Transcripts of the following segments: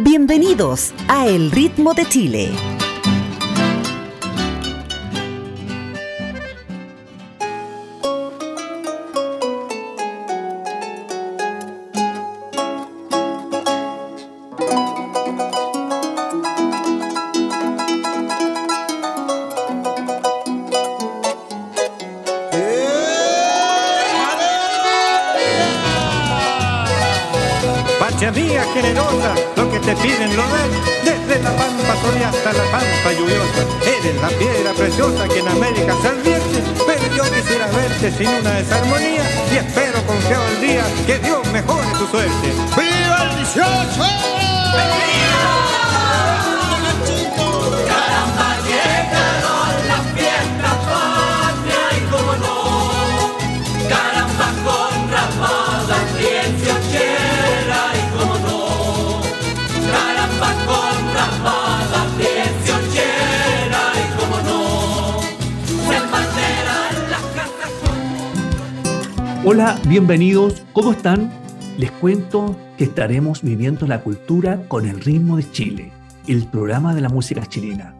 Bienvenidos a El Ritmo de Chile. Sin una desarmonía y espero confiado el día que Dios mejore tu suerte. Hola, bienvenidos, ¿cómo están? Les cuento que estaremos viviendo la cultura con el ritmo de Chile, el programa de la música chilena.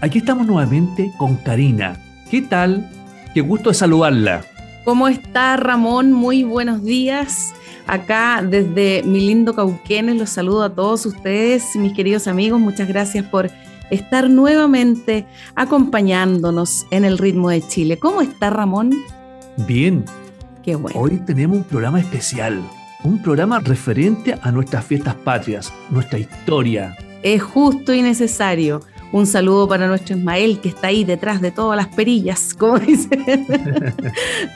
Aquí estamos nuevamente con Karina. ¿Qué tal? Qué gusto de saludarla. ¿Cómo está Ramón? Muy buenos días. Acá desde mi lindo Cauquenes los saludo a todos ustedes, mis queridos amigos. Muchas gracias por estar nuevamente acompañándonos en el ritmo de Chile. ¿Cómo está Ramón? Bien, Hoy tenemos un programa especial, un programa referente a nuestras fiestas patrias, nuestra historia. Es justo y necesario. Un saludo para nuestro Ismael que está ahí detrás de todas las perillas, como dice.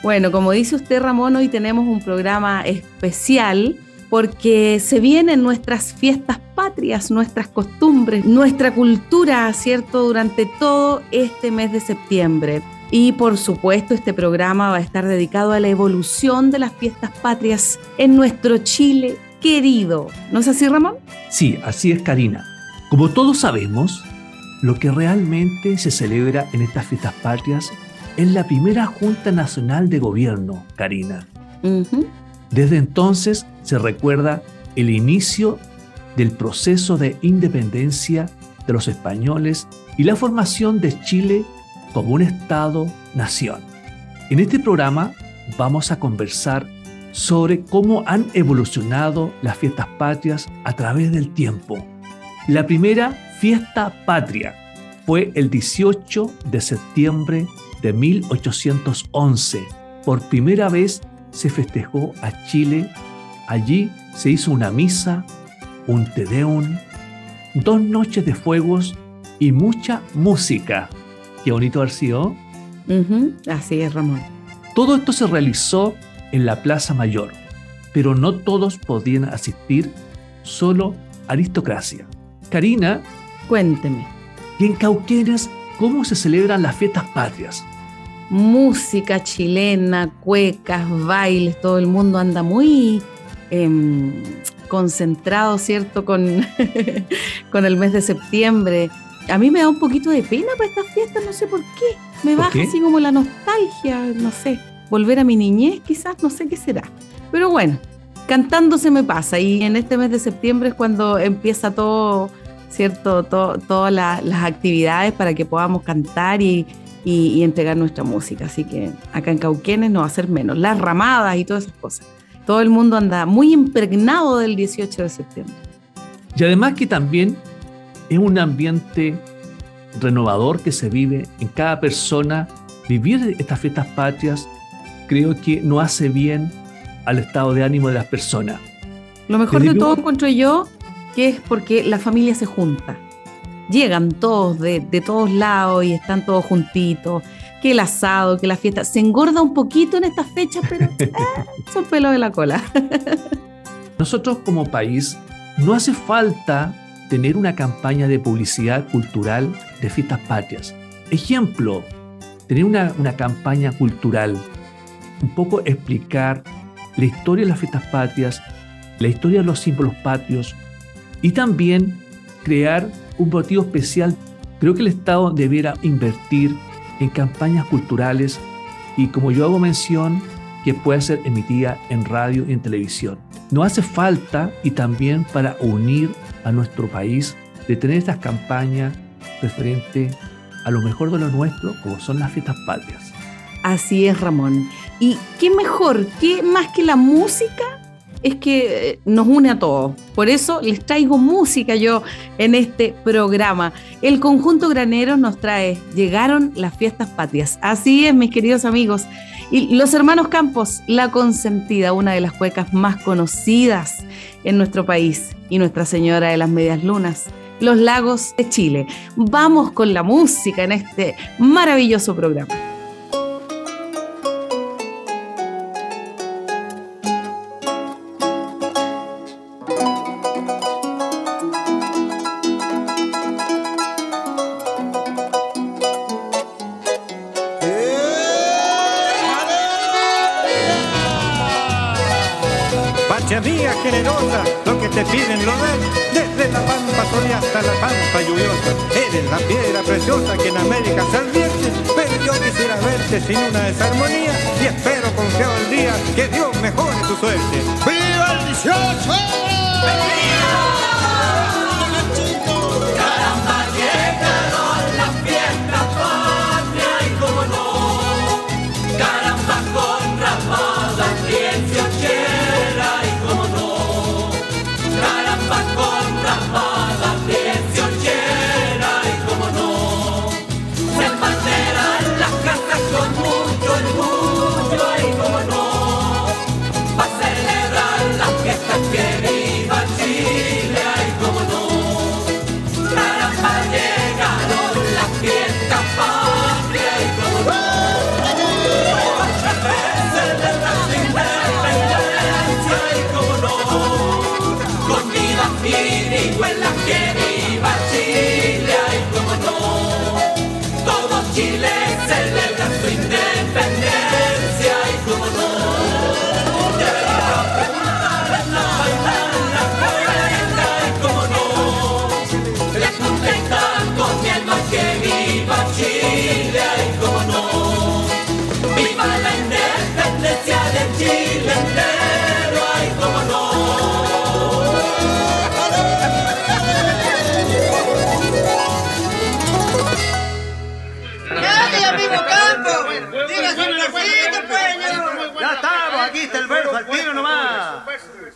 bueno, como dice usted Ramón, hoy tenemos un programa especial porque se vienen nuestras fiestas patrias, nuestras costumbres, nuestra cultura, ¿cierto? Durante todo este mes de septiembre. Y por supuesto, este programa va a estar dedicado a la evolución de las fiestas patrias en nuestro Chile querido. ¿No es así, Ramón? Sí, así es, Karina. Como todos sabemos, lo que realmente se celebra en estas fiestas patrias es la primera Junta Nacional de Gobierno, Karina. Desde entonces se recuerda el inicio del proceso de independencia de los españoles y la formación de Chile como un Estado-nación. En este programa vamos a conversar sobre cómo han evolucionado las fiestas patrias a través del tiempo. La primera fiesta patria fue el 18 de septiembre de 1811. Por primera vez se festejó a Chile. Allí se hizo una misa, un tedeum, dos noches de fuegos y mucha música. Qué bonito haber sido. Así es, Ramón. Todo esto se realizó en la Plaza Mayor, pero no todos podían asistir, solo aristocracia. Karina. Cuénteme. ¿Y en Cauquenes cómo se celebran las fiestas patrias? Música chilena, cuecas, bailes, todo el mundo anda muy em, concentrado, ¿cierto? Con, con el mes de septiembre a mí me da un poquito de pena para estas fiestas, no sé por qué. Me baja así como la nostalgia, no sé. Volver a mi niñez, quizás, no sé qué será. Pero bueno, cantando se me pasa. Y en este mes de septiembre es cuando empieza todo, ¿cierto? todas las actividades para que podamos cantar y, y, entregar nuestra música. Así que acá en Cauquenes no va a ser menos. Las ramadas y todas esas cosas. Todo el mundo anda muy impregnado del 18 de septiembre. Y además que también es un ambiente renovador que se vive en cada persona. Vivir estas fiestas patrias creo que no hace bien al estado de ánimo de las personas. Lo mejor de todo encuentro yo que es porque la familia se junta. Llegan todos de, todos lados y están todos juntitos. Que el asado, que la fiesta. Se engorda un poquito en estas fechas, pero eh, son pelos de la cola. Nosotros como país no hace falta tener una campaña de publicidad cultural de fiestas patrias. Ejemplo, tener una, una campaña cultural, un poco explicar la historia de las fiestas patrias, la historia de los símbolos patrios y también crear un motivo especial. Creo que el Estado debiera invertir en campañas culturales y como yo hago mención, que pueda ser emitida en radio y en televisión. No hace falta y también para unir a nuestro país de tener estas campañas referente a lo mejor de lo nuestro, como son las fiestas patrias. Así es, Ramón. ¿Y qué mejor, qué más que la música es que eh, nos une a todos. Por eso les traigo música yo en este programa. El conjunto granero nos trae Llegaron las fiestas patrias. Así es, mis queridos amigos. Y los hermanos Campos, La Consentida, una de las cuecas más conocidas en nuestro país. Y Nuestra Señora de las Medias Lunas. Los lagos de Chile. Vamos con la música en este maravilloso programa.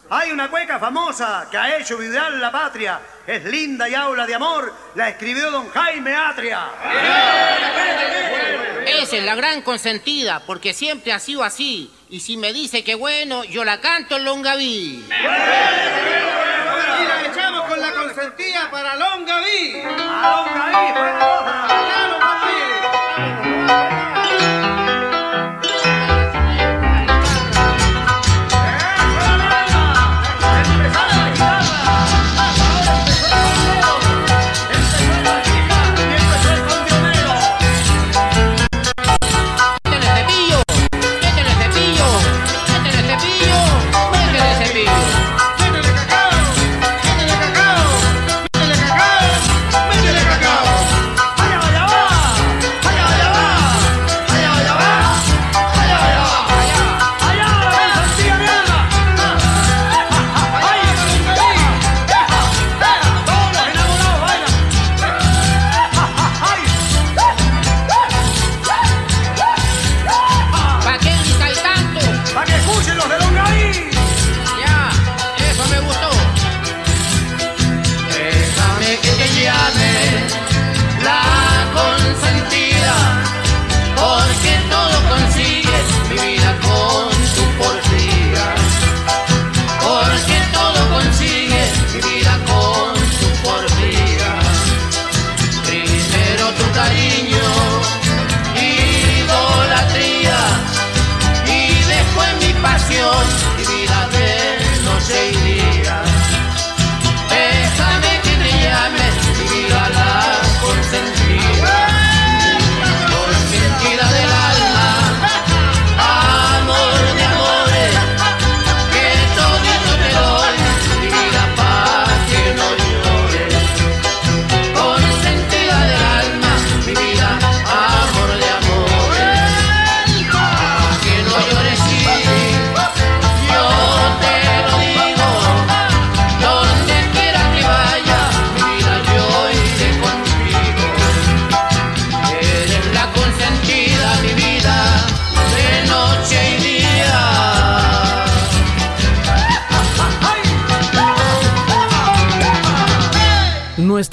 Hay una cueca famosa que ha hecho vibrar la patria. Es linda y habla de amor. La escribió don Jaime Atria. Esa es la gran consentida, porque siempre ha sido así. Y si me dice que bueno, yo la canto en Longaví. Y la echamos con la consentida para Longaví. A Longaví, para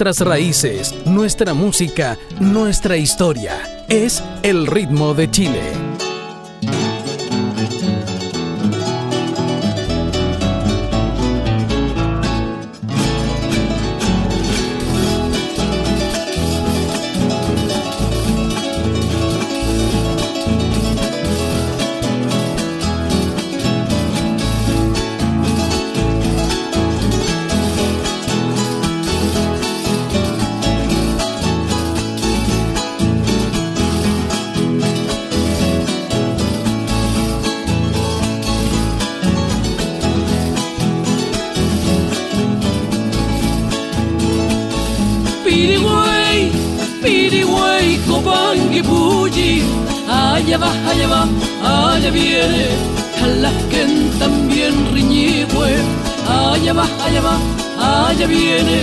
nuestras raíces, nuestra música, nuestra historia. Es el ritmo de Chile. Allá va, allá va, allá viene,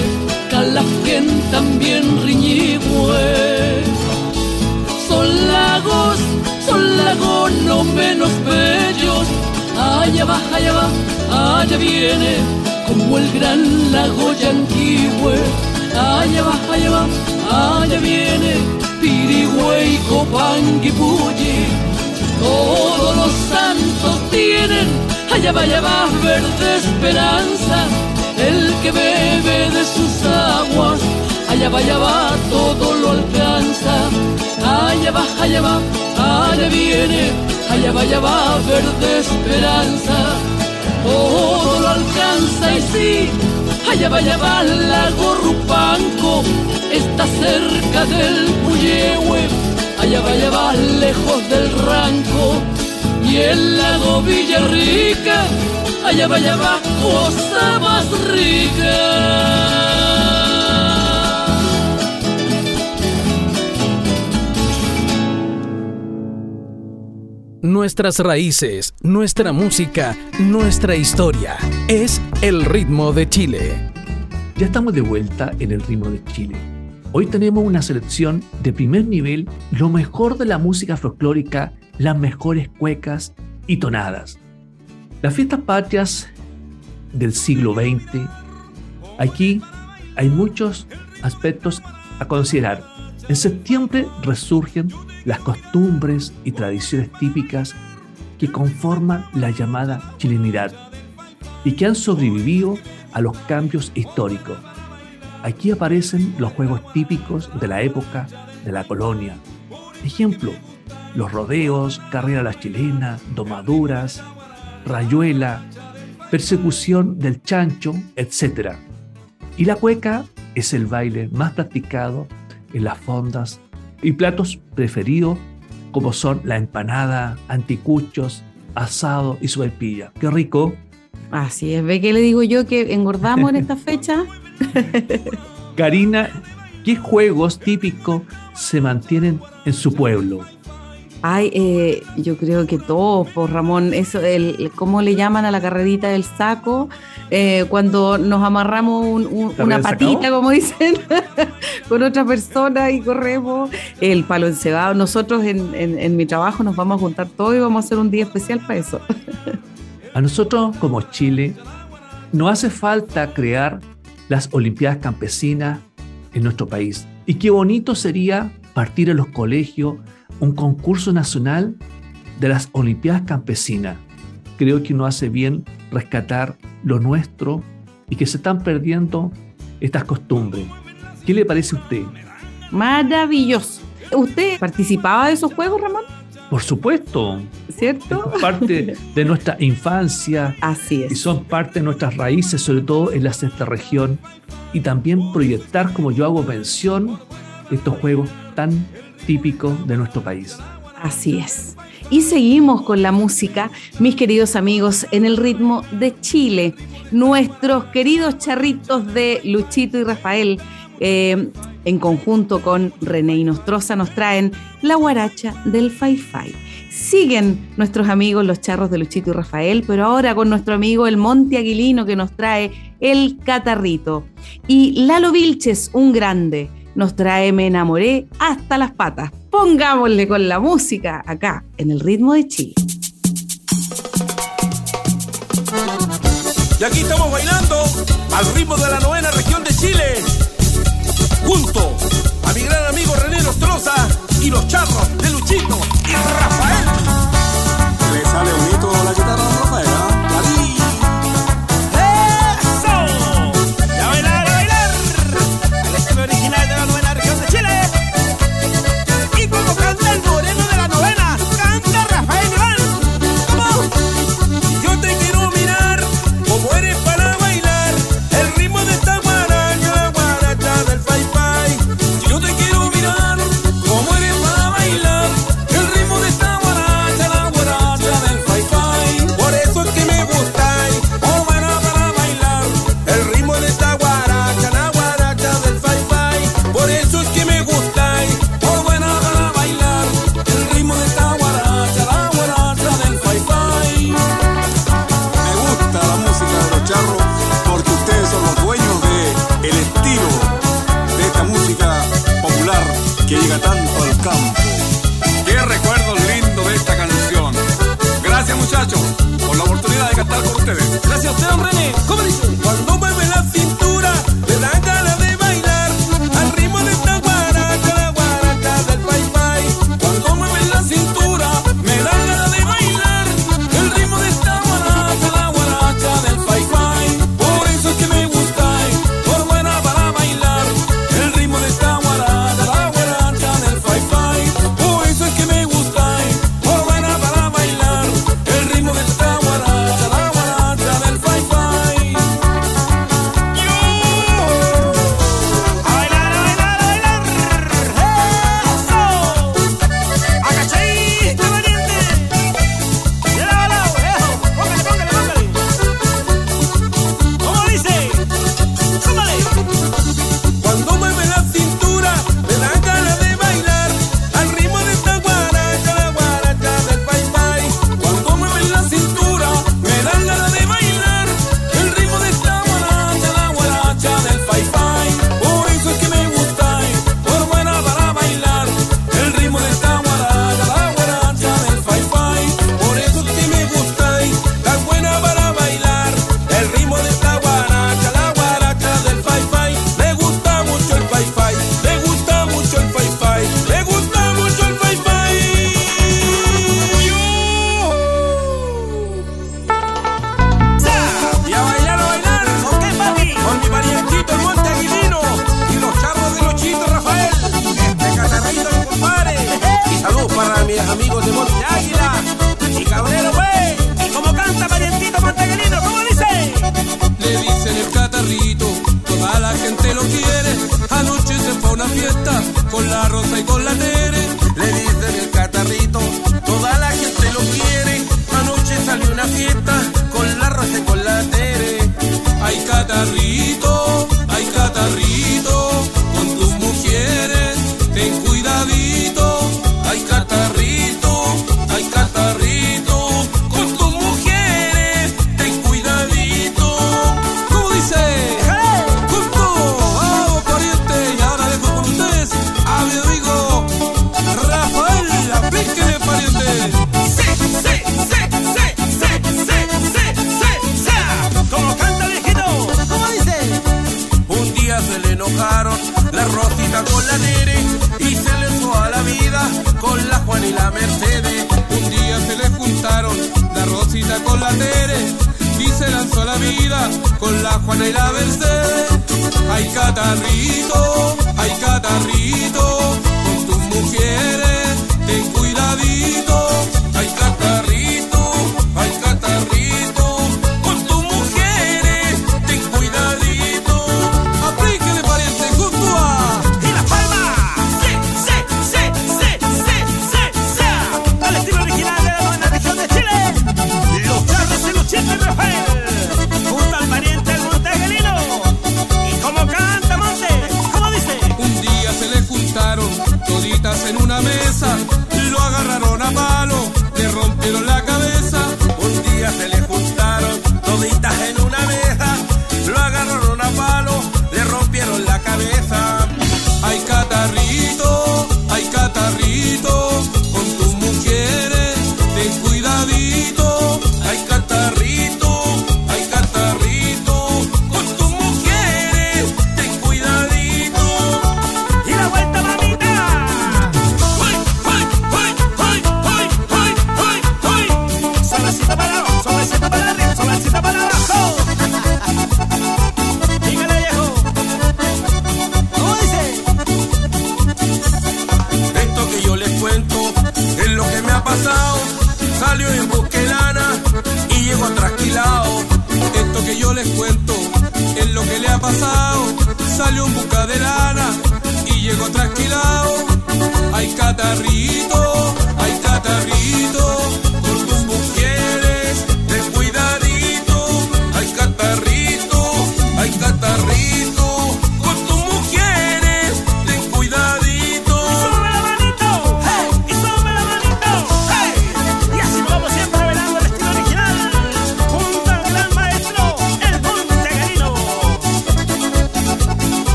Calasquen también riñigüe. Son lagos, son lagos no menos bellos, allá va, allá va, allá viene, como el gran lago Yanquihue, allá va, allá va, allá viene Pirigüey, Copanguipulli, todos los santos tienen, allá va, allá va, verde esperanza, el que bebe de sus aguas, allá va, allá va, todo lo alcanza, allá va, allá va, allá viene, allá va, allá va, verde esperanza, todo lo alcanza y sí, allá va, allá va, lago Rupanco, está cerca del Puyehue, allá va, allá va, lejos del Ranco, y el lago Villarrica, allá va, allá va, cosa más rica. Nuestras raíces, nuestra música, nuestra historia. Es el ritmo de Chile. Ya estamos de vuelta en el ritmo de Chile Hoy tenemos una selección de primer nivel, lo mejor de la música folclórica, las mejores cuecas y tonadas. Las fiestas patrias del siglo XX, aquí hay muchos aspectos a considerar. En septiembre resurgen las costumbres y tradiciones típicas que conforman la llamada chilenidad y que han sobrevivido a los cambios históricos Aquí aparecen los juegos típicos de la época de la colonia. Ejemplo, los rodeos, carrera a la chilena, domaduras, rayuela, persecución del chancho, etc. Y la cueca es el baile más practicado en las fondas y platos preferidos como son la empanada, anticuchos, asado y suelpilla. ¡Qué rico! Así es, ve que le digo yo que engordamos en esta fecha. Karina, ¿qué juegos típicos se mantienen en su pueblo? Ay, eh, yo creo que todos, por Ramón, eso, el, ¿cómo le llaman a la carrerita del saco? Eh, cuando nos amarramos una patita, como dicen, con otra persona y corremos, el palo encebado. Nosotros en, en mi trabajo nos vamos a juntar todo y vamos a hacer un día especial para eso. A nosotros como Chile no hace falta crear las Olimpiadas Campesinas en nuestro país. Y qué bonito sería partir en los colegios un concurso nacional de las Olimpiadas Campesinas. Creo que no hace bien rescatar lo nuestro y que se están perdiendo estas costumbres. ¿Qué le parece a usted? Maravilloso. ¿Usted participaba de esos juegos, Ramón? Por supuesto. ¿Cierto? parte de nuestra infancia. Así es. Y son parte de nuestras raíces, sobre todo en la sexta región. Y también proyectar, como yo hago mención, estos juegos tan típicos de nuestro país. Así es. Y seguimos con la música, mis queridos amigos, en el ritmo de Chile. Nuestros queridos charritos de Luchito y Rafael, eh, en conjunto con René y Nostroza, nos traen la guaracha del Fai Fai. Siguen nuestros amigos los charros de Luchito y Rafael, pero ahora con nuestro amigo el Monte Aguilino que nos trae el catarrito. Y Lalo Vilches, un grande, nos trae Me enamoré hasta las patas. Pongámosle con la música acá, en el ritmo de Chile. Y aquí estamos bailando al ritmo de la novena región de Chile. junto a mi gran amigo René Nostroza y los charros de Luchito y Rafael. Ustedes. Gracias a usted, don René. ¿Cómo dice?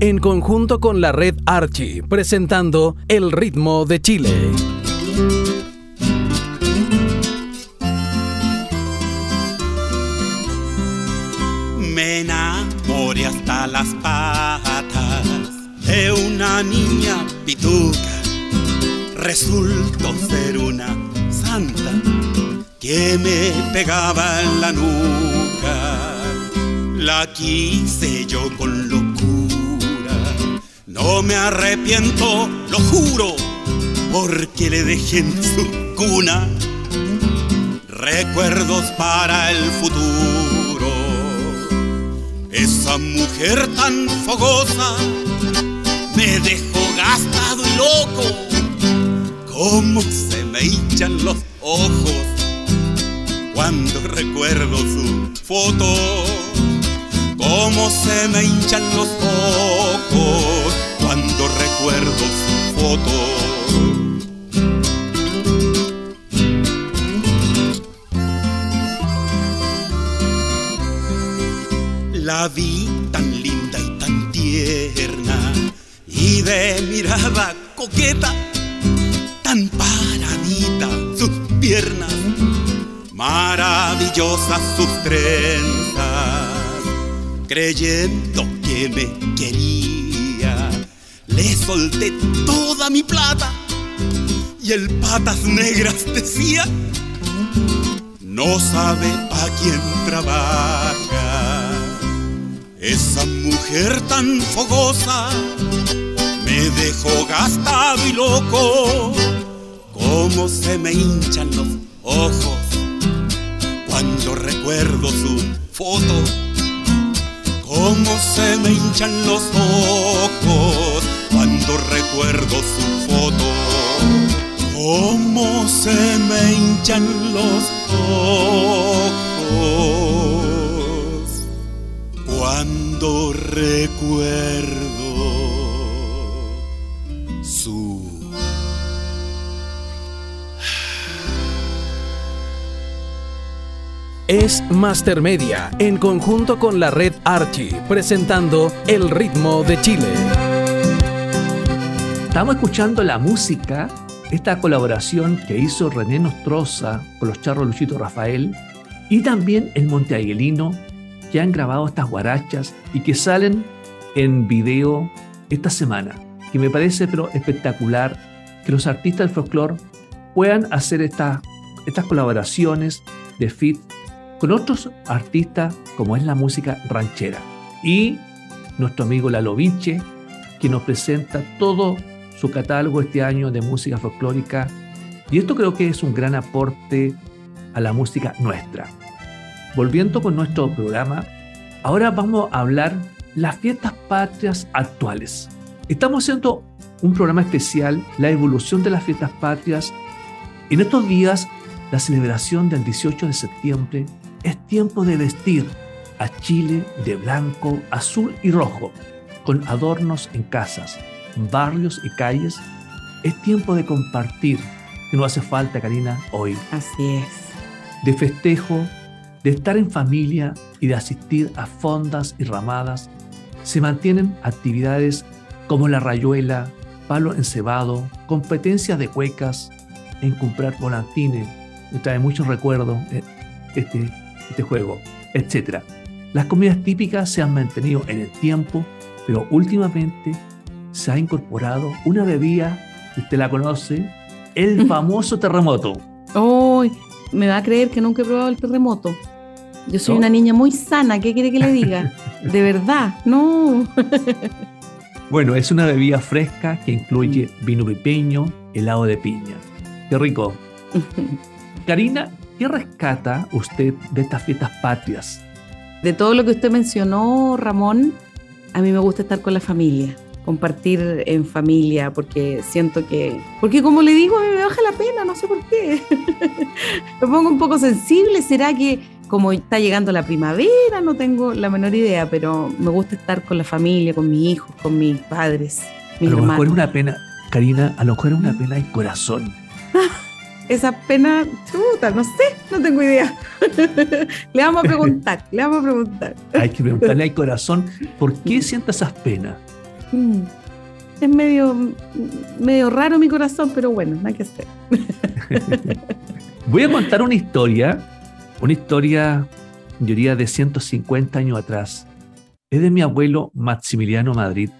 En conjunto con la red Archie, presentando El ritmo de Chile. Juro, porque le dejé en su cuna recuerdos para el futuro. Esa mujer tan fogosa me dejó gastado y loco. Cómo se me hinchan los ojos cuando recuerdo su foto. Cómo se me hinchan los ojos cuando recuerdo su La vi tan linda y tan tierna y de mirada coqueta, tan paradita sus piernas, maravillosas sus trenzas, creyendo que me quería, solté toda mi plata y el patas negras decía, no sabe a quién trabaja. Esa mujer tan fogosa me dejó gastado y loco. Cómo se me hinchan los ojos cuando recuerdo su foto. Cómo se me hinchan los ojos cuando recuerdo su foto. Cómo se me hinchan los ojos cuando recuerdo su Es Master Media, en conjunto con la red Archie, presentando El ritmo de Chile. Estamos escuchando la música, esta colaboración que hizo René Nostroza con los charros Luchito Rafael y también el Monteaguelino, que han grabado estas guarachas y que salen en video esta semana, que me parece pero espectacular que los artistas del folclore puedan hacer esta- estas colaboraciones de fit con otros artistas como es la música ranchera. Y nuestro amigo Lalo Vinche, que nos presenta todo su catálogo este año de música folclórica. Y esto creo que es un gran aporte a la música nuestra. Volviendo con nuestro programa, ahora vamos a hablar las fiestas patrias actuales. Estamos haciendo un programa especial, la evolución de las fiestas patrias. En estos días, la celebración del 18 de septiembre es tiempo de vestir a Chile de blanco, azul y rojo, con adornos en casas, barrios y calles. Es tiempo de compartir, que no hace falta, Karina, hoy. Así es. De festejo, de estar en familia y de asistir a fondas y ramadas. Se mantienen actividades como la rayuela, palo encebado, competencias de cuecas, en comprar volantines. Me trae muchos recuerdos eh, este, este juego, etc. Las comidas típicas se han mantenido en el tiempo, pero últimamente se ha incorporado una bebida, usted la conoce, el famoso terremoto. Hoy me va a creer que nunca he probado el terremoto. Yo soy ¿No? una niña muy sana, ¿qué quiere que le diga? De verdad, no. Bueno, es una bebida fresca que incluye vino pipeño, helado de piña. Qué rico. Karina, ¿qué rescata usted de estas fiestas patrias? De todo lo que usted mencionó, Ramón, a mí me gusta estar con la familia, compartir en familia, porque siento que, porque como le digo, a mí me baja la pena, no sé por qué. me pongo un poco sensible, ¿será que como está llegando la primavera? No tengo la menor idea, pero me gusta estar con la familia, con mis hijos, con mis padres, mis a lo hermanos. mejor es una pena, Karina, a lo mejor es una pena del corazón. Esa pena, chuta, no sé, no tengo idea. le vamos a preguntar, le vamos a preguntar. Hay que preguntarle al corazón por qué siente esas penas. Mm, Es medio, medio raro mi corazón, pero bueno, no hay que hacer. Voy a contar una historia, una historia, yo diría, de 150 años atrás. Es de mi abuelo Maximiliano Madrid.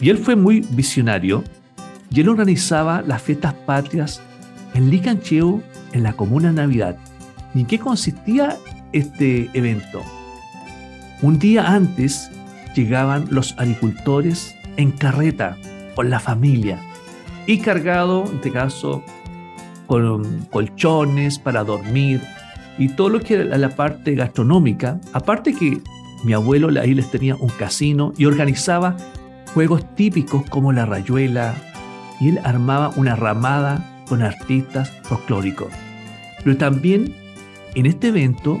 Y él fue muy visionario y él organizaba las fiestas patrias en Licancheo, en la Comuna Navidad. ¿Y en qué consistía este evento? Un día antes llegaban los agricultores en carreta con la familia y cargado, en este caso, con colchones para dormir y todo lo que era la parte gastronómica. Aparte que mi abuelo ahí les tenía un casino y organizaba juegos típicos como la rayuela y él armaba una ramada con artistas folclóricos. Pero también en este evento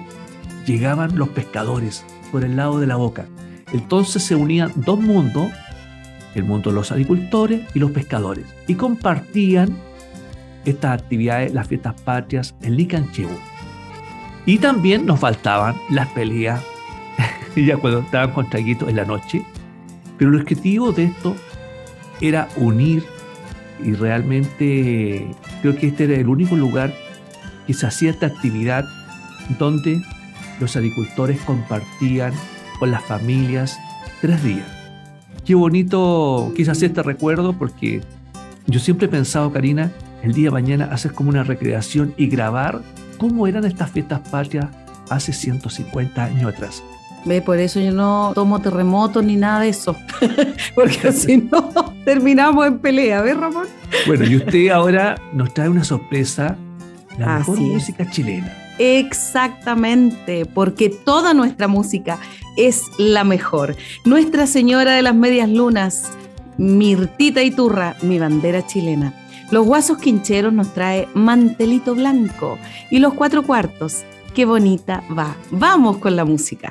llegaban los pescadores por el lado de la boca. Entonces se unían dos mundos, el mundo de los agricultores y los pescadores, y compartían estas actividades, las fiestas patrias en Licancheu. Y también nos faltaban las peleas, ya cuando estaban con traguitos en la noche. Pero el objetivo de esto era unir y realmente creo que este era el único lugar que se hacía esta actividad donde los agricultores compartían con las familias tres días. Qué bonito hacer este recuerdo porque yo siempre he pensado, Karina, el día de mañana hacer como una recreación y grabar cómo eran estas fiestas patrias hace 150 años atrás. Ve, por eso yo no tomo terremotos ni nada de eso. Porque si no, terminamos en pelea, ¿ves, Ramón? Bueno, y usted ahora nos trae una sorpresa, la mejor es. música chilena. Exactamente, porque toda nuestra música es la mejor. Nuestra Señora de las Medias Lunas, Mirtita Iturra, mi bandera chilena. Los Guasos Quincheros nos trae Mantelito Blanco y los Cuatro Cuartos. Qué bonita va. Vamos con la música.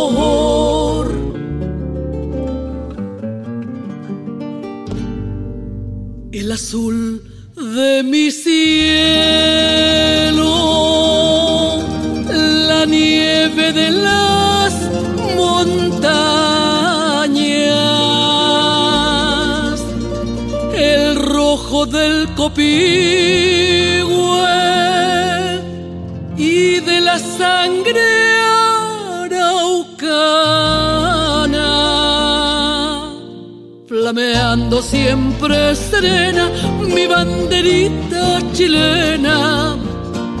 El azul de mi cielo, la nieve de las montañas, el rojo del copihue flameando siempre serena mi banderita chilena,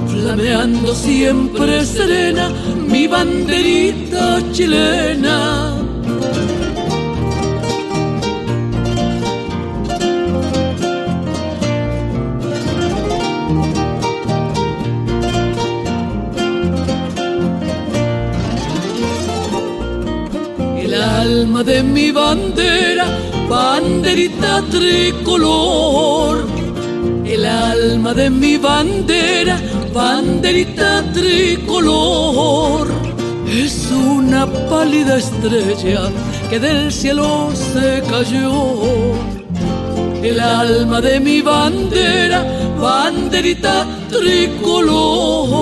flameando siempre serena mi banderita chilena. El alma de mi bandera, banderita tricolor, el alma de mi bandera, banderita tricolor, es una pálida estrella que del cielo se cayó. El alma de mi bandera, banderita tricolor.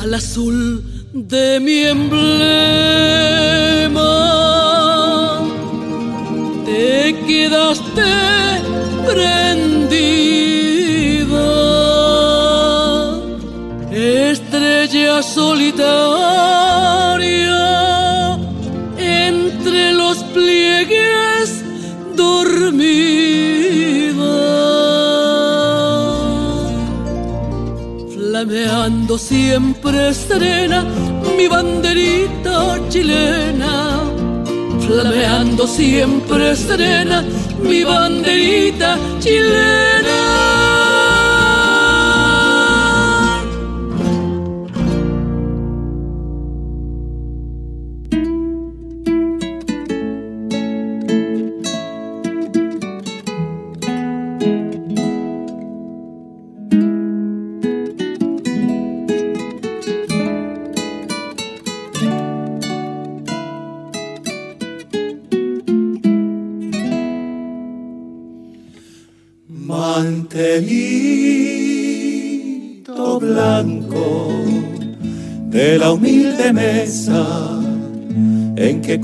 al azul de mi emblema. Te quedaste prendida, estrella solitaria entre los pliegues dormida. Flameando siempre serena mi banderita chilena. Flameando siempre serena mi banderita chilena.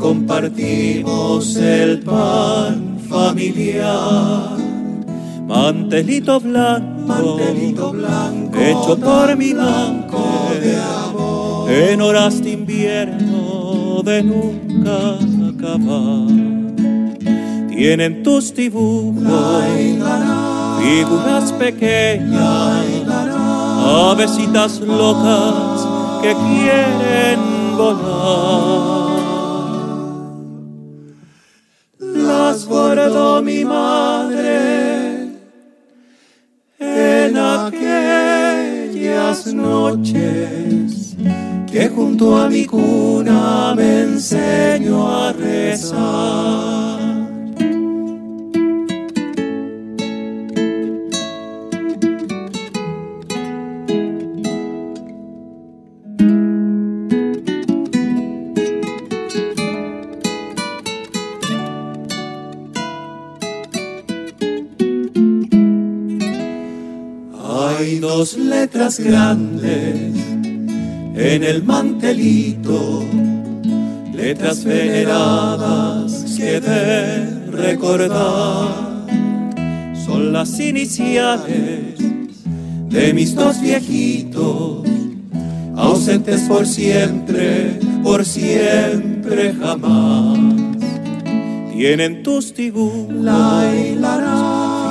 Compartimos el pan familiar. Mantelito blanco, mantelito blanco, hecho por mi blanco de amor, en horas de invierno de nunca acabar. Tienen tus dibujos figuras pequeñas, avesitas locas que quieren volar. Guardó mi madre en aquellas noches que junto a mi cuna me enseñó a rezar. Grandes en el mantelito, letras veneradas que de recordar. Son las iniciales de mis dos viejitos, ausentes por siempre, por siempre jamás. Tienen tus dibujos,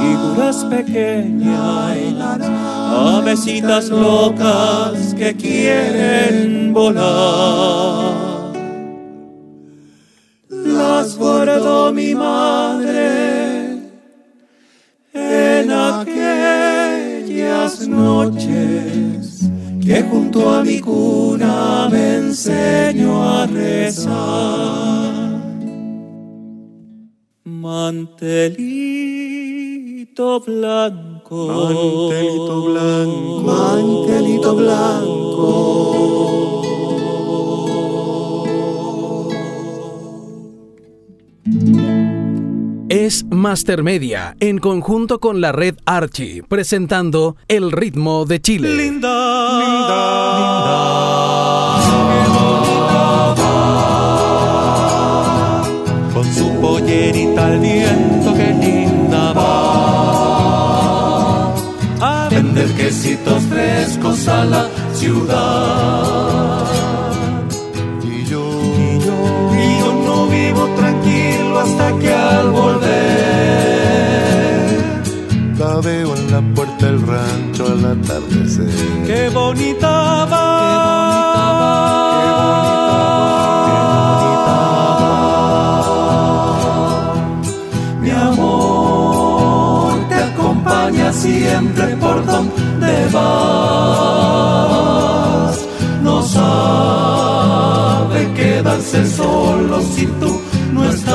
figuras pequeñas, avesitas locas que quieren volar. Las guardó mi madre en aquellas noches que junto a mi cuna me enseñó a rezar. Mantelito blanco, mantelito blanco, mantelito blanco. Es Master Media, en conjunto con la red Archie, presentando El ritmo de Chile. con su pollerita al viento quesitos frescos a la ciudad. Y yo, y yo, y yo no vivo tranquilo hasta que al volver La veo en la puerta del rancho al atardecer. qué bonita va. No sabe quedarse solo si tú no estás.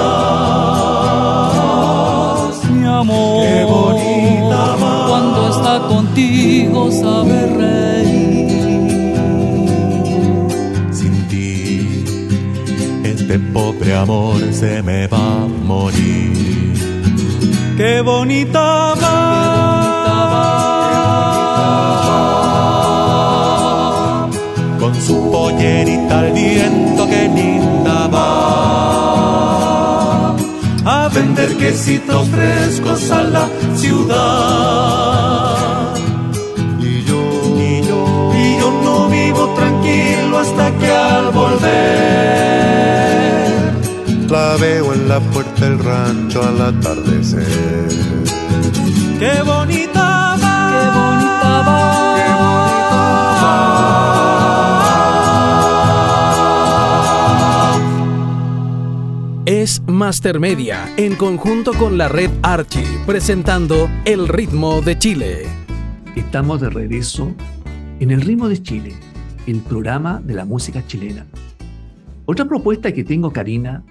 Mi amor, qué bonita va. Cuando está contigo sabe reír. Sin ti, este pobre amor se me va a morir. Qué bonita va. Su pollerita al viento que linda va a vender quesitos frescos a la ciudad. Y yo, y yo, y yo no vivo tranquilo hasta que al volver la veo en la puerta del rancho al atardecer. Qué bonita Master Media en conjunto con la red Archie presentando El ritmo de Chile. Estamos de regreso en El ritmo de Chile, el programa de la música chilena. Otra propuesta que tengo, Karina,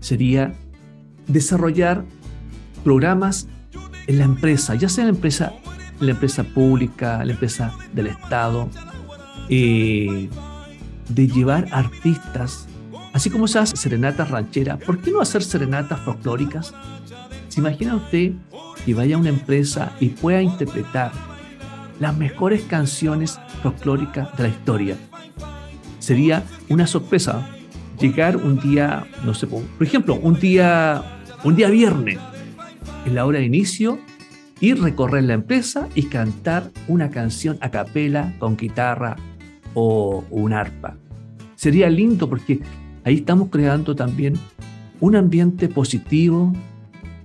sería desarrollar programas en la empresa, ya sea la empresa, la empresa pública, la empresa del Estado, eh, de llevar artistas, así como se hace serenatas rancheras, ¿por qué no hacer serenatas folclóricas? ¿Se imagina usted que vaya a una empresa y pueda interpretar las mejores canciones folclóricas de la historia? Sería una sorpresa llegar un día, no sé, por ejemplo, un día, un día viernes, en la hora de inicio, y recorrer la empresa y cantar una canción a capela con guitarra o un arpa. Sería lindo porque ahí estamos creando también un ambiente positivo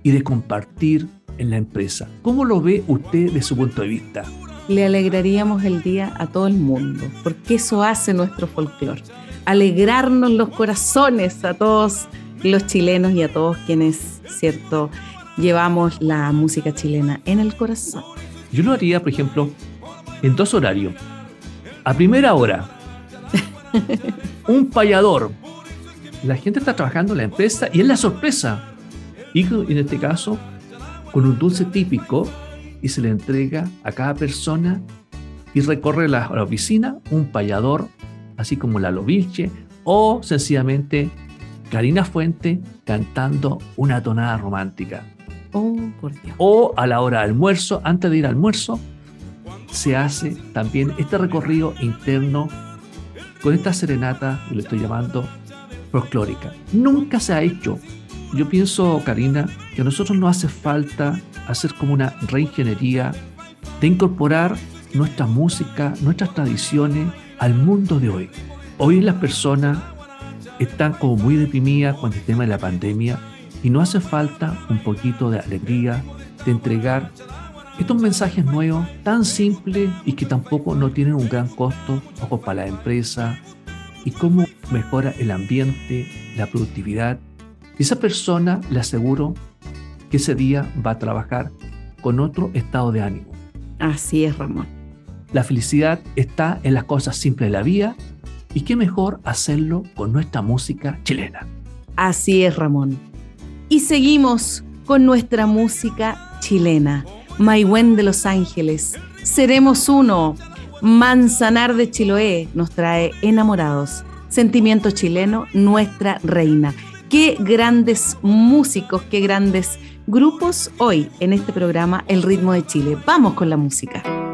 y de compartir en la empresa. ¿Cómo lo ve usted de su punto de vista? Le alegraríamos el día a todo el mundo, porque eso hace nuestro folclore. Alegrarnos los corazones a todos los chilenos y a todos quienes, cierto, llevamos la música chilena en el corazón. Yo lo haría, por ejemplo, en dos horarios. A primera hora, un payador. La gente está trabajando en la empresa y es la sorpresa. Y en este caso, con un dulce típico y se le entrega a cada persona y recorre la, la oficina un payador, así como la Lovilche o sencillamente Karina Fuente cantando una tonada romántica. Oh, por Dios. O a la hora de almuerzo, antes de ir al almuerzo, se hace también este recorrido interno con esta serenata, lo estoy llamando folclórica. Nunca se ha hecho. Yo pienso, Karina, que a nosotros nos hace falta hacer como una reingeniería de incorporar nuestra música, nuestras tradiciones al mundo de hoy. Hoy las personas están como muy deprimidas con el tema de la pandemia y no hace falta un poquito de alegría, de entregar estos mensajes nuevos tan simples y que tampoco no tienen un gran costo, ojo, para la empresa y cómo mejora el ambiente, la productividad. Y esa persona le aseguro que ese día va a trabajar con otro estado de ánimo. Así es, Ramón. La felicidad está en las cosas simples de la vida y qué mejor hacerlo con nuestra música chilena. Así es, Ramón. Y seguimos con nuestra música chilena. Maigüen de Los Ángeles, Seremos Uno, Manzanar de Chiloé nos trae Enamorados, Sentimiento Chileno, Nuestra Reina. Qué grandes músicos, qué grandes grupos hoy en este programa El Ritmo de Chile. Vamos con la música.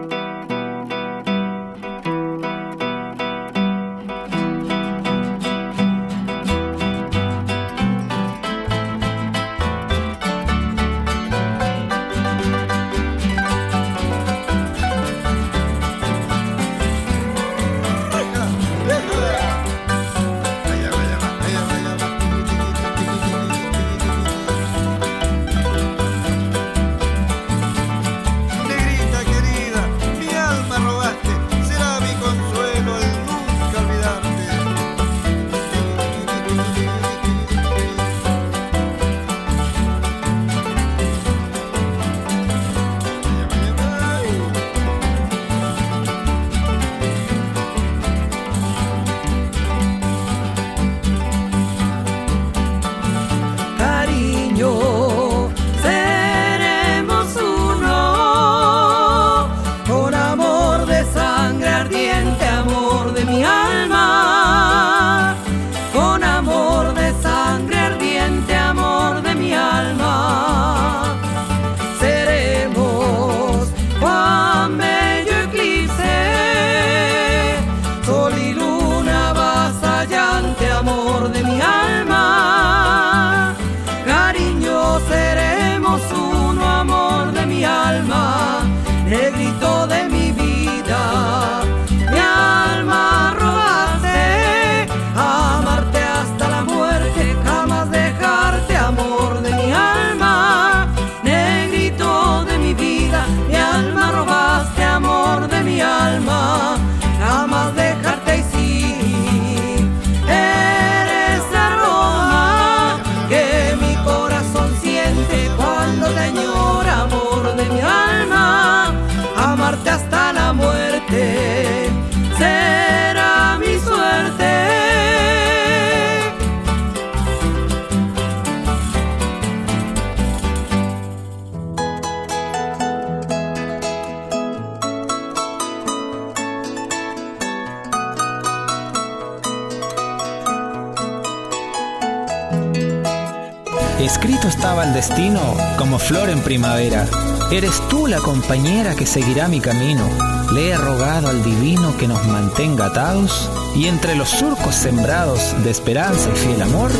destino como flor en primavera. Eres tú la compañera que seguirá mi camino. Le he rogado al divino que nos mantenga atados y entre los surcos sembrados de esperanza y fiel amor,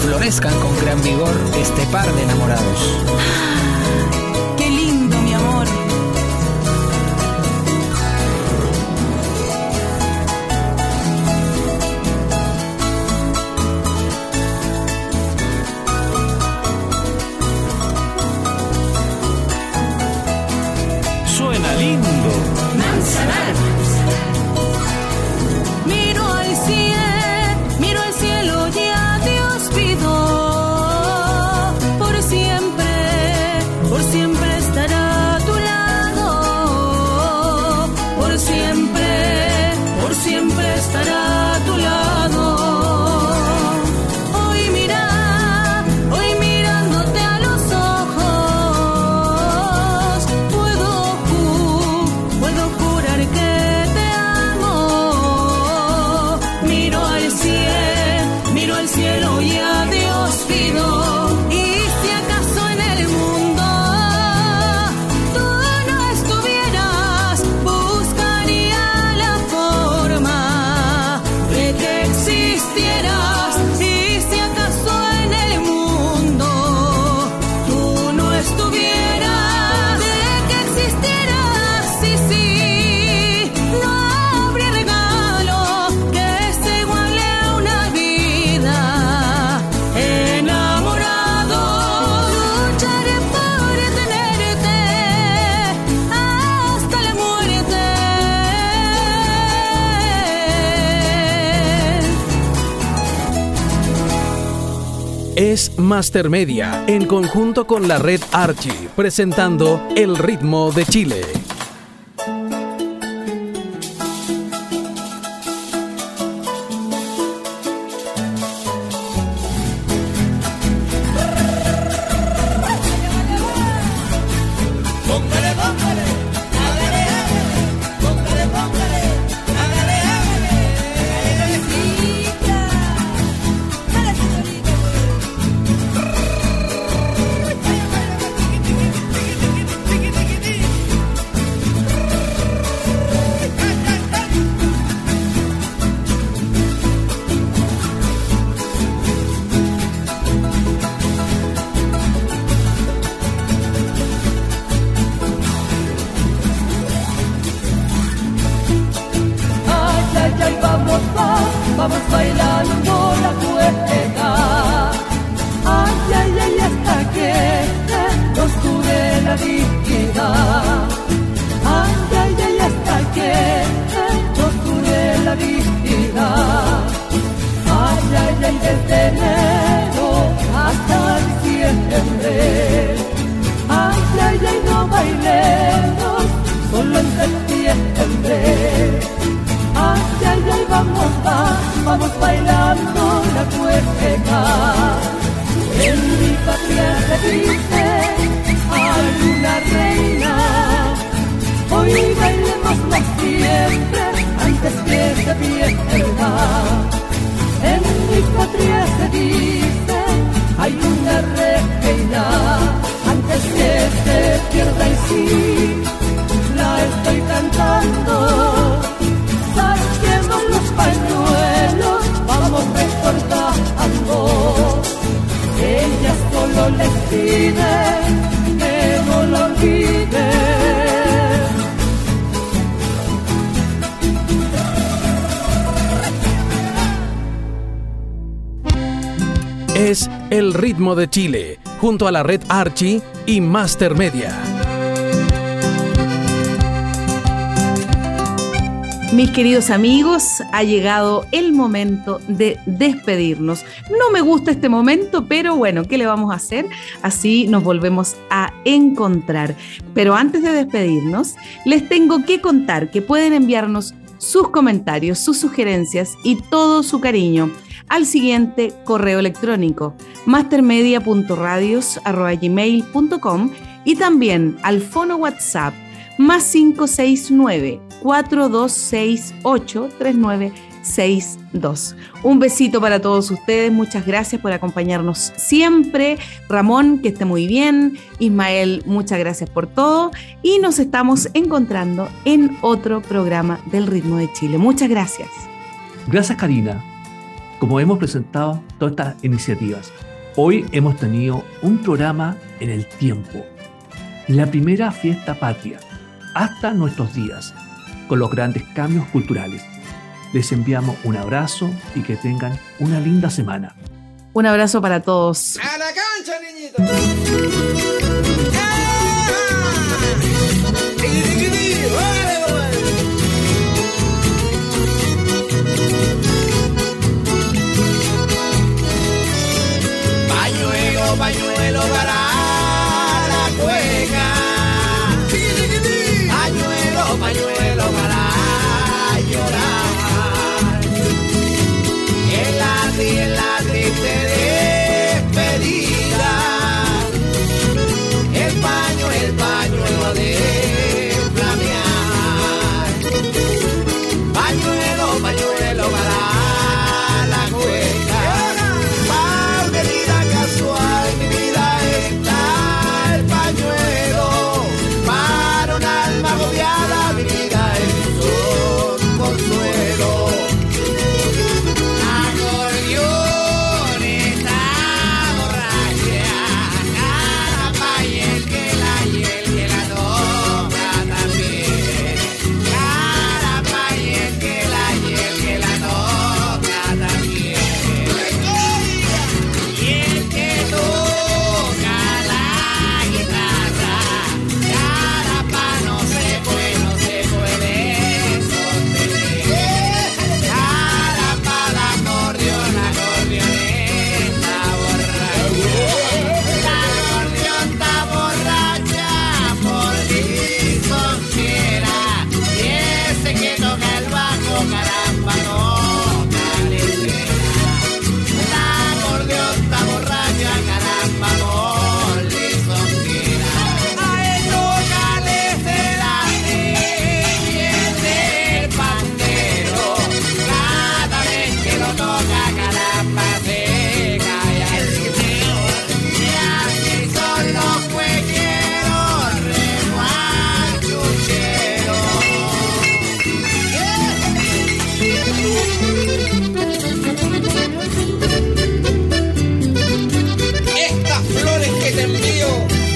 florezcan con gran vigor este par de enamorados. Master Media, en conjunto con la red Archie, presentando El ritmo de Chile. a la red Archie y Master Media. Mis queridos amigos, ha llegado el momento de despedirnos. No me gusta este momento, pero bueno, ¿qué le vamos a hacer? Así nos volvemos a encontrar. Pero antes de despedirnos, les tengo que contar que pueden enviarnos sus comentarios, sus sugerencias y todo su cariño al siguiente correo electrónico mastermedia.radios.gmail.com y también al fono WhatsApp más 569 4268 3962. Un besito para todos ustedes, muchas gracias por acompañarnos siempre. Ramón, que esté muy bien. Ismael, muchas gracias por todo. Y nos estamos encontrando en otro programa del Ritmo de Chile. Muchas gracias. Gracias, Karina. Como hemos presentado todas estas iniciativas, hoy hemos tenido un programa en el tiempo. La primera fiesta patria hasta nuestros días, con los grandes cambios culturales. Les enviamos un abrazo y que tengan una linda semana. Un abrazo para todos. ¡A la cancha, niñito! Pañuelo para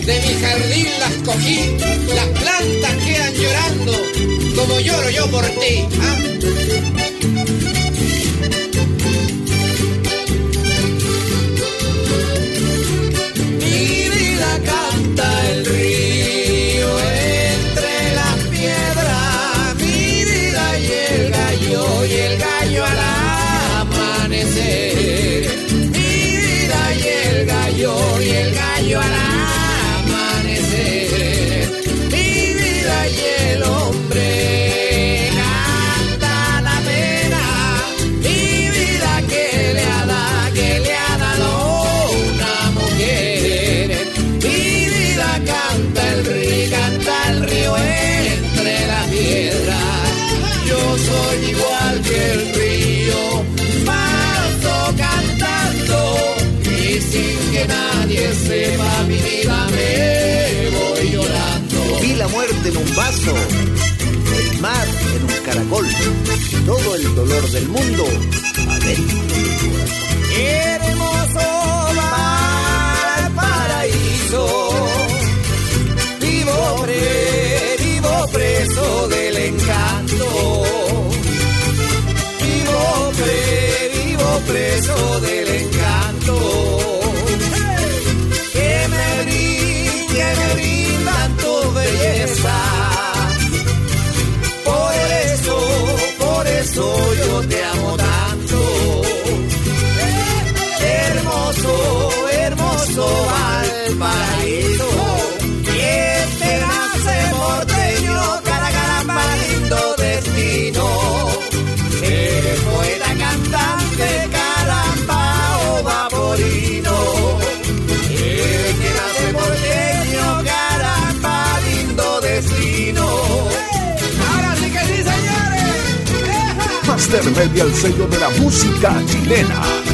de mi jardín las cogí, las plantas quedan llorando como lloro yo por ti. ¿ah? Todo el dolor del mundo adentro del corazón. Hermoso paraíso, vivo, pre, vivo preso del encanto. Vivo, pre, vivo preso del encanto. mozo este nace porteño, cara caramba, lindo destino. El poeta cantante, carambao vaporino. El que nace porteño, caramba, lindo destino. Ahora sí que sí, señores. ¡Eja! Master Media, el sello de la música chilena.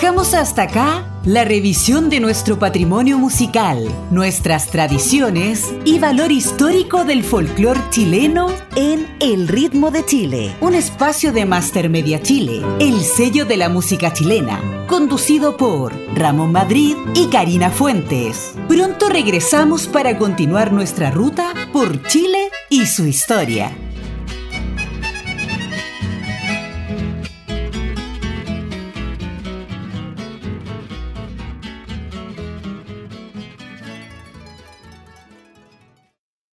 Dejamos hasta acá la revisión de nuestro patrimonio musical, nuestras tradiciones y valor histórico del folclore chileno en El Ritmo de Chile, un espacio de Master Media Chile, el sello de la música chilena, conducido por Ramón Madrid y Karina Fuentes. Pronto regresamos para continuar nuestra ruta por Chile y su historia.